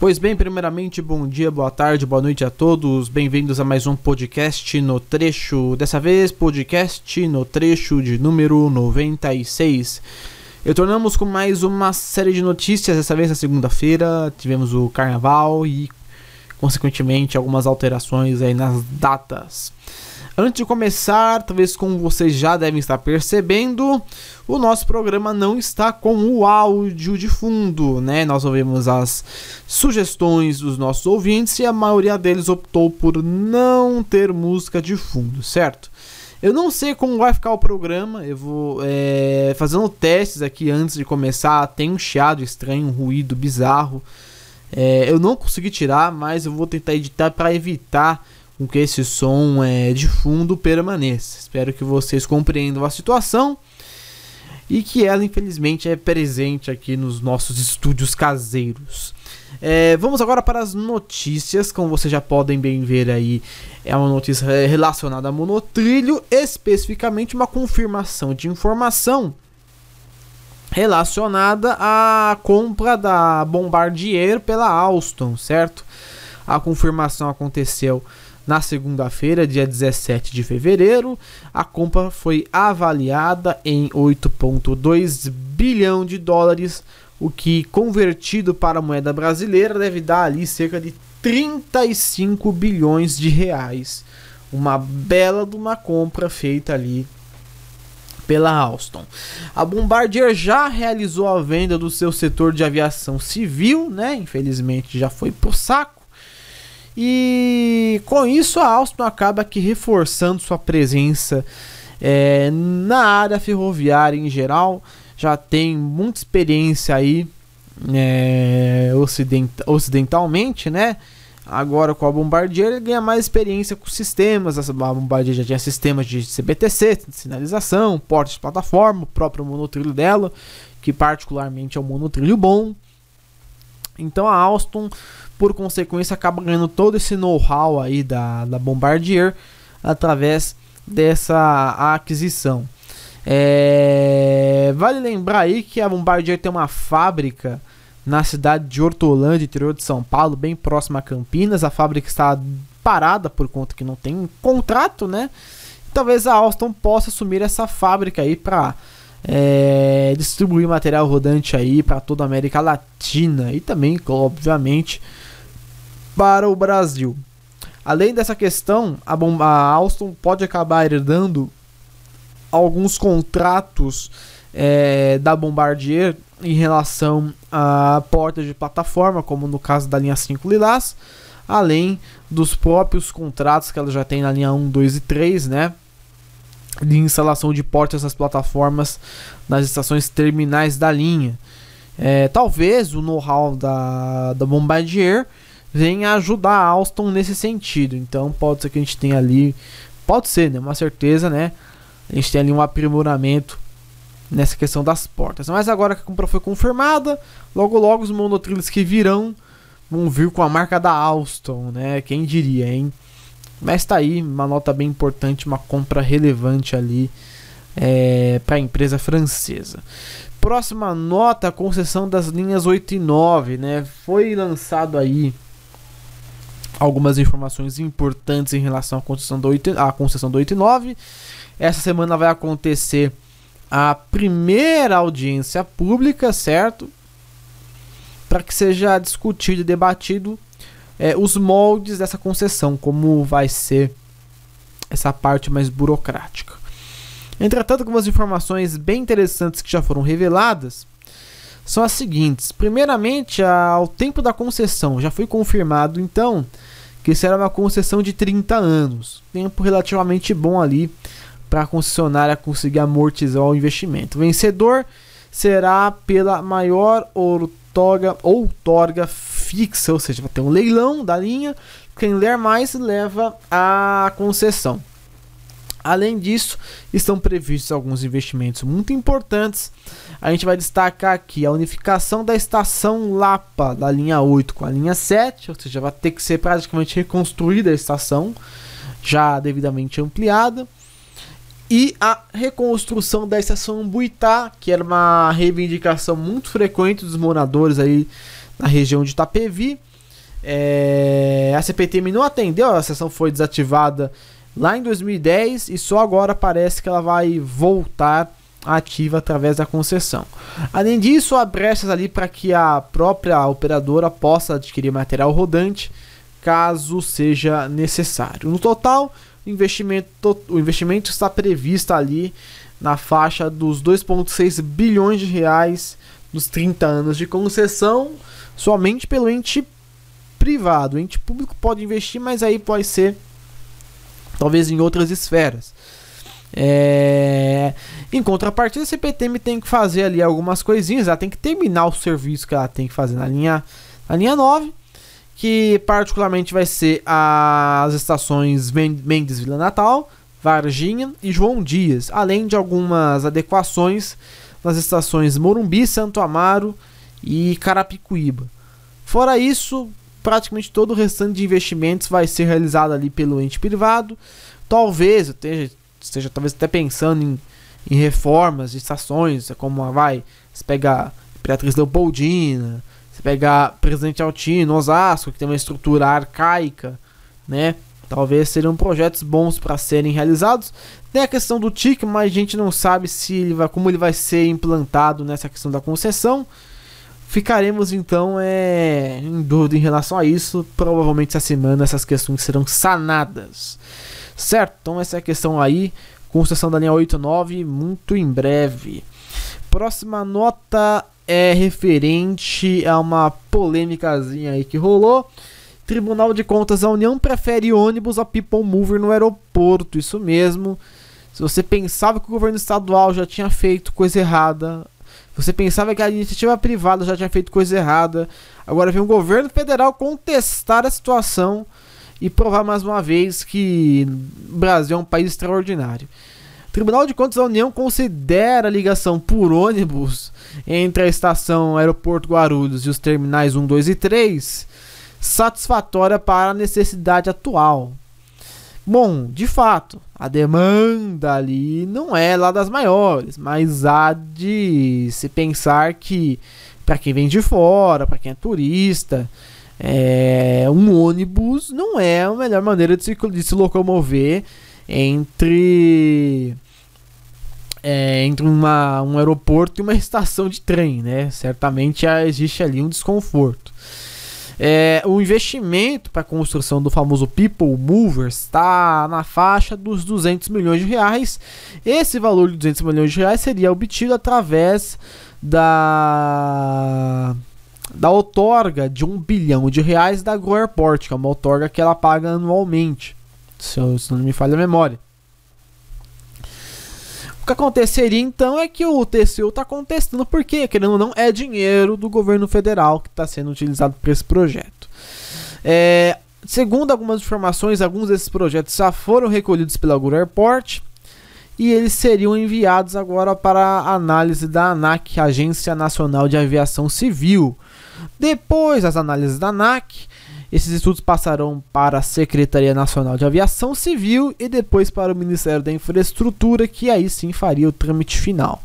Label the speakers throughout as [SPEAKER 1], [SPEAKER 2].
[SPEAKER 1] Pois bem, primeiramente, bom dia, boa tarde, boa noite a todos. Bem-vindos a mais um podcast no trecho. Dessa vez, podcast no trecho de número 96. Retornamos com mais uma série de notícias. Dessa vez, na segunda-feira, tivemos o carnaval e, consequentemente, algumas alterações aí nas datas. Antes de começar, talvez como vocês já devem estar percebendo, o nosso programa não está com o áudio de fundo, né? Nós ouvimos as sugestões dos nossos ouvintes e a maioria deles optou por não ter música de fundo, certo? Eu não sei como vai ficar o programa, eu vou é, fazendo testes aqui antes de começar. Tem um chiado estranho, um ruído bizarro. É, eu não consegui tirar, mas eu vou tentar editar para evitar com que esse som é, de fundo permaneça. Espero que vocês compreendam a situação e que ela infelizmente é presente aqui nos nossos estúdios caseiros. É, vamos agora para as notícias, como vocês já podem bem ver aí, é uma notícia relacionada a monotrilho, especificamente uma confirmação de informação relacionada à compra da Bombardier pela Alstom, certo? A confirmação aconteceu na segunda-feira, dia 17 de fevereiro, a compra foi avaliada em 8,2 bilhão de dólares, o que convertido para a moeda brasileira deve dar ali cerca de 35 bilhões de reais. Uma bela de uma compra feita ali pela Alstom. A Bombardier já realizou a venda do seu setor de aviação civil, né? Infelizmente já foi pro saco. E com isso a Alstom acaba aqui reforçando sua presença é, na área ferroviária em geral. Já tem muita experiência aí é, ocident ocidentalmente, né? Agora com a Bombardier ele ganha mais experiência com sistemas. A Bombardier já tinha sistemas de CBTC, de sinalização, portas de plataforma, o próprio monotrilho dela, que particularmente é um monotrilho bom. Então a Alstom por consequência, acaba ganhando todo esse know-how aí da, da Bombardier através dessa aquisição. É, vale lembrar aí que a Bombardier tem uma fábrica na cidade de Hortolândia, interior de São Paulo, bem próxima a Campinas. A fábrica está parada por conta que não tem contrato, né? Talvez a Alstom possa assumir essa fábrica aí para é, distribuir material rodante aí para toda a América Latina e também, obviamente, para o Brasil. Além dessa questão, a, a Alstom pode acabar herdando alguns contratos é, da Bombardier em relação a portas de plataforma, como no caso da linha 5 Lilás, além dos próprios contratos que ela já tem na linha 1, 2 e 3, né? De instalação de portas nas plataformas nas estações terminais da linha. É, talvez o know-how da, da Bombardier vem ajudar a Alstom nesse sentido. Então pode ser que a gente tenha ali, pode ser, né, uma certeza, né? A gente tem ali um aprimoramento nessa questão das portas. Mas agora que a compra foi confirmada, logo logo os monotrilhos que virão vão vir com a marca da Alstom, né? Quem diria, hein? Mas tá aí uma nota bem importante, uma compra relevante ali é, para a empresa francesa. Próxima nota, concessão das linhas 8 e 9, né? Foi lançado aí algumas informações importantes em relação à concessão do 8, à concessão do 8 e 9. Essa semana vai acontecer a primeira audiência pública, certo? Para que seja discutido e debatido é, os moldes dessa concessão, como vai ser essa parte mais burocrática. Entretanto, algumas informações bem interessantes que já foram reveladas são as seguintes. Primeiramente, ao tempo da concessão, já foi confirmado então que será uma concessão de 30 anos, tempo relativamente bom ali para a concessionária conseguir amortizar o investimento. O vencedor será pela maior outorga, outorga fixa, ou seja, vai ter um leilão da linha, quem ler mais leva a concessão. Além disso, estão previstos alguns investimentos muito importantes. A gente vai destacar aqui a unificação da estação Lapa da linha 8 com a linha 7, ou seja, vai ter que ser praticamente reconstruída a estação, já devidamente ampliada. E a reconstrução da estação Buitá, que era uma reivindicação muito frequente dos moradores aí na região de Itapevi. É, a CPTM não atendeu, a sessão foi desativada lá em 2010 e só agora parece que ela vai voltar ativa através da concessão. Além disso, há brechas ali para que a própria operadora possa adquirir material rodante caso seja necessário. No total, investimento, o investimento está previsto ali na faixa dos 2,6 bilhões de reais nos 30 anos de concessão, somente pelo ente privado. O ente público pode investir, mas aí pode ser talvez em outras esferas. É... Em contrapartida, a CPTM tem que fazer ali algumas coisinhas, ela tem que terminar o serviço que ela tem que fazer na linha, na linha 9 que particularmente vai ser as estações Mendes Vila Natal, Varginha e João Dias, além de algumas adequações nas estações Morumbi, Santo Amaro e Carapicuíba. Fora isso, praticamente todo o restante de investimentos vai ser realizado ali pelo ente privado. Talvez esteja, esteja talvez até pensando em, em reformas de estações, como vai, se pega Imperatriz Leopoldina, pegar Presidente Altino, Osasco, que tem uma estrutura arcaica, né? Talvez seriam projetos bons para serem realizados. Tem a questão do TIC, mas a gente não sabe se ele vai, como ele vai ser implantado nessa questão da concessão. Ficaremos então é, em dúvida em relação a isso. Provavelmente essa semana essas questões serão sanadas. Certo? Então essa é a questão aí. Concessão da linha 89, muito em breve. Próxima nota é referente a uma polêmicazinha aí que rolou. Tribunal de Contas da União prefere ônibus a People Mover no aeroporto. Isso mesmo. Se você pensava que o governo estadual já tinha feito coisa errada, você pensava que a iniciativa privada já tinha feito coisa errada, agora vem o governo federal contestar a situação e provar mais uma vez que o Brasil é um país extraordinário. Tribunal de Contas da União considera a ligação por ônibus entre a estação Aeroporto Guarulhos e os terminais 1, 2 e 3 satisfatória para a necessidade atual. Bom, de fato, a demanda ali não é lá das maiores, mas há de se pensar que para quem vem de fora, para quem é turista, é, um ônibus não é a melhor maneira de se, de se locomover entre é, entre uma, um aeroporto e uma estação de trem, né? Certamente existe ali um desconforto. É, o investimento para a construção do famoso People Mover está na faixa dos 200 milhões de reais. Esse valor de 200 milhões de reais seria obtido através da da outorga de um bilhão de reais da Go Airport, que é uma outorga que ela paga anualmente, se, eu, se não me falha a memória. O que aconteceria então é que o TCU está contestando porque, querendo ou não, é dinheiro do governo federal que está sendo utilizado para esse projeto. É, segundo algumas informações, alguns desses projetos já foram recolhidos pela Guru Airport e eles seriam enviados agora para análise da ANAC, Agência Nacional de Aviação Civil. Depois das análises da ANAC, esses estudos passarão para a Secretaria Nacional de Aviação Civil e depois para o Ministério da Infraestrutura, que aí sim faria o trâmite final.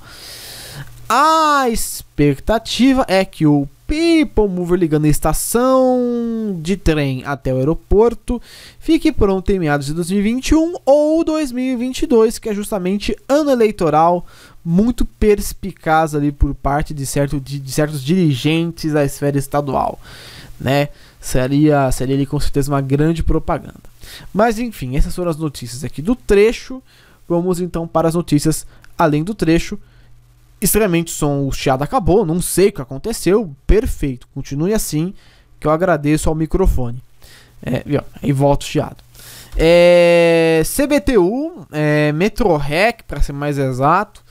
[SPEAKER 1] A expectativa é que o People Mover ligando a estação de trem até o aeroporto fique pronto em meados de 2021 ou 2022, que é justamente ano eleitoral muito perspicaz ali por parte de, certo, de, de certos dirigentes da esfera estadual, né? Seria, seria ali com certeza uma grande propaganda. Mas enfim, essas foram as notícias aqui do trecho. Vamos então para as notícias além do trecho. Extremamente som, o chiado acabou, não sei o que aconteceu. Perfeito, continue assim, que eu agradeço ao microfone. É, e volta o chiado. É, CBTU, é, Metrorec, para ser mais exato,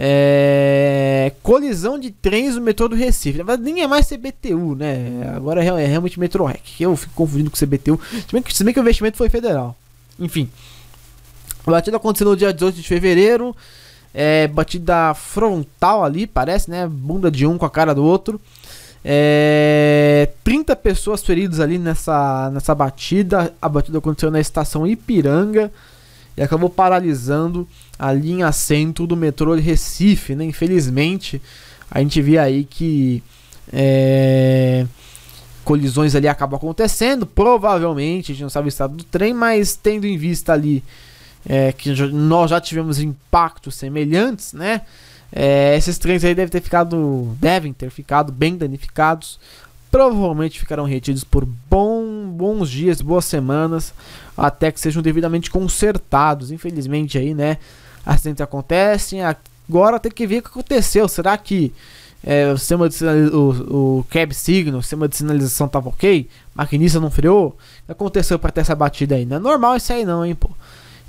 [SPEAKER 1] é, colisão de trens no metrô do Recife. Mas nem é mais CBTU, né? Agora é, é realmente Metrorec. Eu fico confundindo com CBTU. Se bem, que, se bem que o investimento foi federal. Enfim. A batida aconteceu no dia 18 de fevereiro. É, batida frontal ali, parece, né? Bunda de um com a cara do outro. É, 30 pessoas feridas ali nessa, nessa batida. A batida aconteceu na estação Ipiranga e acabou paralisando a linha centro do metrô de Recife, né? Infelizmente, a gente vê aí que É, colisões ali acabam acontecendo, provavelmente, a gente não sabe o estado do trem, mas tendo em vista ali é, que nós já tivemos impactos semelhantes, né? É, esses trens aí devem ter ficado, devem ter ficado bem danificados. Provavelmente ficarão retidos por bom, bons dias, boas semanas, até que sejam devidamente consertados. Infelizmente aí, né? Acidentes acontecem. Agora tem que ver o que aconteceu. Será que é, o sistema de o, o cab signal, o sistema de sinalização estava ok? Maquinista não freou? O que aconteceu para ter essa batida aí? Não é normal isso aí não, hein, pô.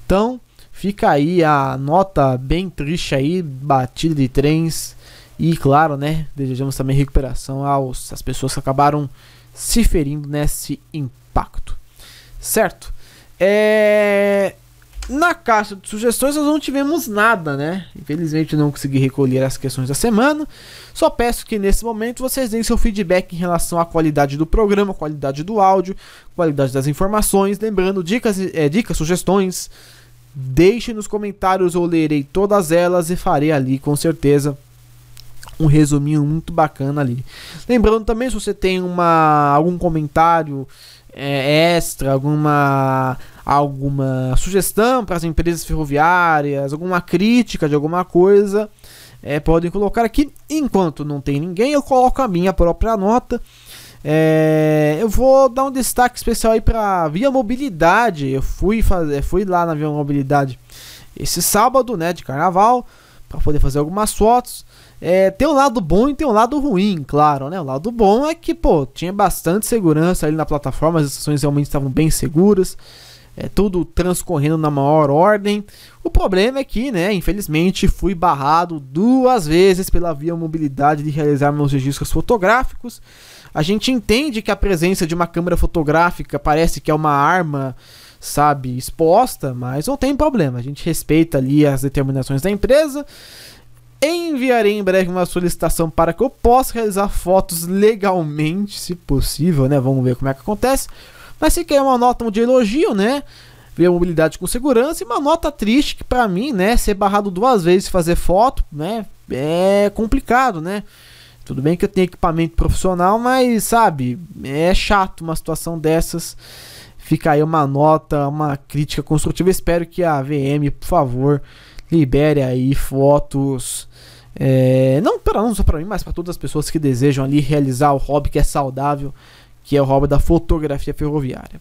[SPEAKER 1] Então, fica aí a nota bem triste aí, batida de trens. E claro, né, desejamos também recuperação aos as pessoas que acabaram se ferindo nesse impacto. Certo? É... Na caixa de sugestões nós não tivemos nada, né? Infelizmente não consegui recolher as questões da semana. Só peço que nesse momento vocês deem seu feedback em relação à qualidade do programa, qualidade do áudio, qualidade das informações. Lembrando, dicas, é, dicas sugestões, deixe nos comentários, eu lerei todas elas e farei ali com certeza um resuminho muito bacana ali. Lembrando também, se você tem uma, algum comentário é, extra, alguma, alguma sugestão para as empresas ferroviárias, alguma crítica de alguma coisa, é, podem colocar aqui. Enquanto não tem ninguém, eu coloco a minha própria nota. É, eu vou dar um destaque especial aí para Via Mobilidade. Eu fui fazer, fui lá na Via Mobilidade esse sábado, né, de carnaval, para poder fazer algumas fotos. É, tem um lado bom e tem um lado ruim, claro, né? O lado bom é que, pô, tinha bastante segurança ali na plataforma, as estações realmente estavam bem seguras, é, tudo transcorrendo na maior ordem. O problema é que, né, infelizmente, fui barrado duas vezes pela via mobilidade de realizar meus registros fotográficos. A gente entende que a presença de uma câmera fotográfica parece que é uma arma, sabe, exposta, mas não tem problema. A gente respeita ali as determinações da empresa. Enviarei em breve uma solicitação para que eu possa realizar fotos legalmente, se possível, né? Vamos ver como é que acontece. Mas se quer uma nota de elogio, né? Ver mobilidade com segurança e uma nota triste que para mim, né, ser barrado duas vezes fazer foto, né, é complicado, né? Tudo bem que eu tenho equipamento profissional, mas sabe, é chato uma situação dessas. Fica aí uma nota, uma crítica construtiva. Espero que a VM, por favor, libere aí fotos é, não, para não só para mim, mas para todas as pessoas que desejam ali realizar o hobby que é saudável, que é o hobby da fotografia ferroviária.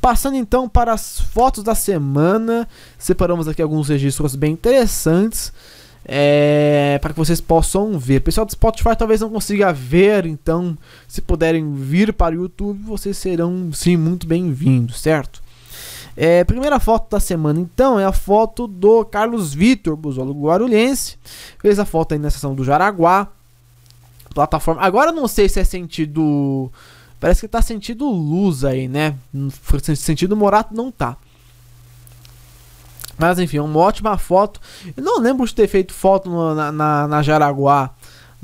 [SPEAKER 1] Passando então para as fotos da semana, separamos aqui alguns registros bem interessantes. É, para que vocês possam ver. Pessoal do Spotify talvez não consiga ver, então, se puderem vir para o YouTube, vocês serão sim muito bem-vindos, certo? É, primeira foto da semana, então, é a foto do Carlos Vitor, busólogo guarulhense. Fez a foto aí na seção do Jaraguá. Plataforma. Agora não sei se é sentido. Parece que tá sentido luz aí, né? Sentido morato não tá. Mas enfim, uma ótima foto. Eu não lembro de ter feito foto no, na, na, na Jaraguá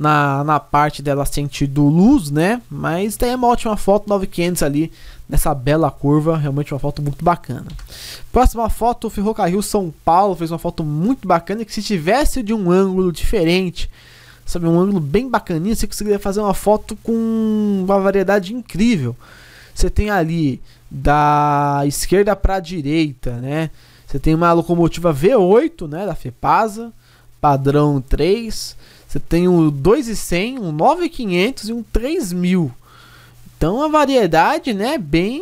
[SPEAKER 1] na, na parte dela sentido luz, né? Mas tem uma ótima foto 9500 ali nessa bela curva, realmente uma foto muito bacana. Próxima foto, o Ferrocarril São Paulo fez uma foto muito bacana que se tivesse de um ângulo diferente, sabe, um ângulo bem bacaninho, você conseguiria fazer uma foto com uma variedade incrível. Você tem ali da esquerda para a direita, né? Você tem uma locomotiva V8, né, da Fepasa, padrão 3. Você tem um 2100, um 9500 e um 3000. Então a variedade, né, bem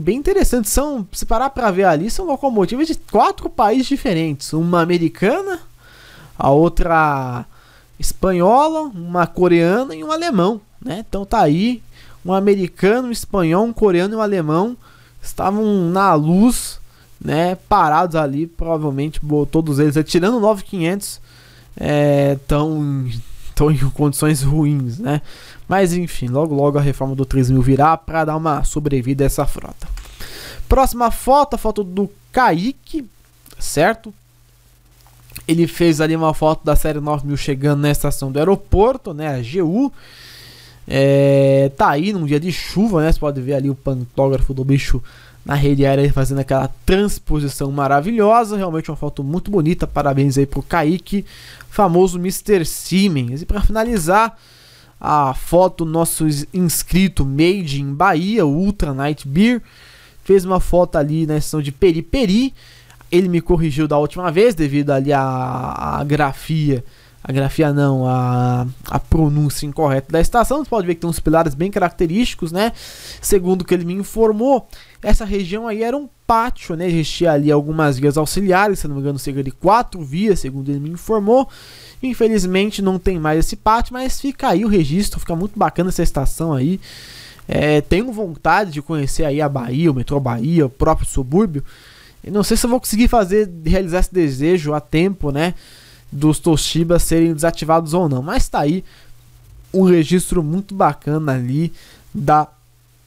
[SPEAKER 1] bem interessante. São, se parar para ver ali, são locomotivas de quatro países diferentes. Uma americana, a outra espanhola, uma coreana e um alemão, né? Então tá aí, um americano, um espanhol, um coreano e um alemão estavam na luz, né, parados ali, provavelmente todos eles, tirando 9500, estão é, estão em condições ruins, né? Mas enfim, logo logo a reforma do 3000 virá para dar uma sobrevida a essa frota. Próxima foto, a foto do Kaique, certo? Ele fez ali uma foto da série 9000 chegando na estação do aeroporto, né? A GU. É, tá aí num dia de chuva, né? Você pode ver ali o pantógrafo do bicho na rede aérea fazendo aquela transposição maravilhosa. Realmente uma foto muito bonita. Parabéns aí pro Kaique, famoso Mr. Siemens. E para finalizar, a foto nosso inscrito Made in Bahia, Ultra Night Beer. Fez uma foto ali na sessão de Peri Peri. Ele me corrigiu da última vez devido ali à grafia a grafia não, a, a pronúncia incorreta da estação. Você pode ver que tem uns pilares bem característicos, né? Segundo o que ele me informou, essa região aí era um pátio, né? Existia ali algumas vias auxiliares, se não me engano, cerca de quatro vias, segundo ele me informou. Infelizmente não tem mais esse pátio, mas fica aí o registro, fica muito bacana essa estação aí. É, tenho vontade de conhecer aí a Bahia, o metrô Bahia, o próprio subúrbio. E não sei se eu vou conseguir fazer, realizar esse desejo a tempo, né? Dos Toshibas serem desativados ou não. Mas tá aí um registro muito bacana ali da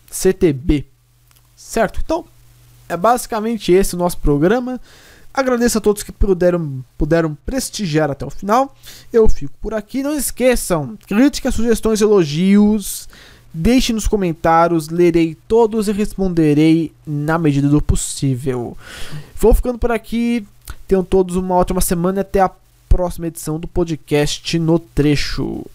[SPEAKER 1] CTB. Certo? Então, é basicamente esse o nosso programa. Agradeço a todos que puderam, puderam prestigiar até o final. Eu fico por aqui. Não esqueçam, críticas, sugestões, elogios. Deixe nos comentários, lerei todos e responderei na medida do possível. Vou ficando por aqui. Tenham todos uma ótima semana e até a próxima edição do podcast No Trecho.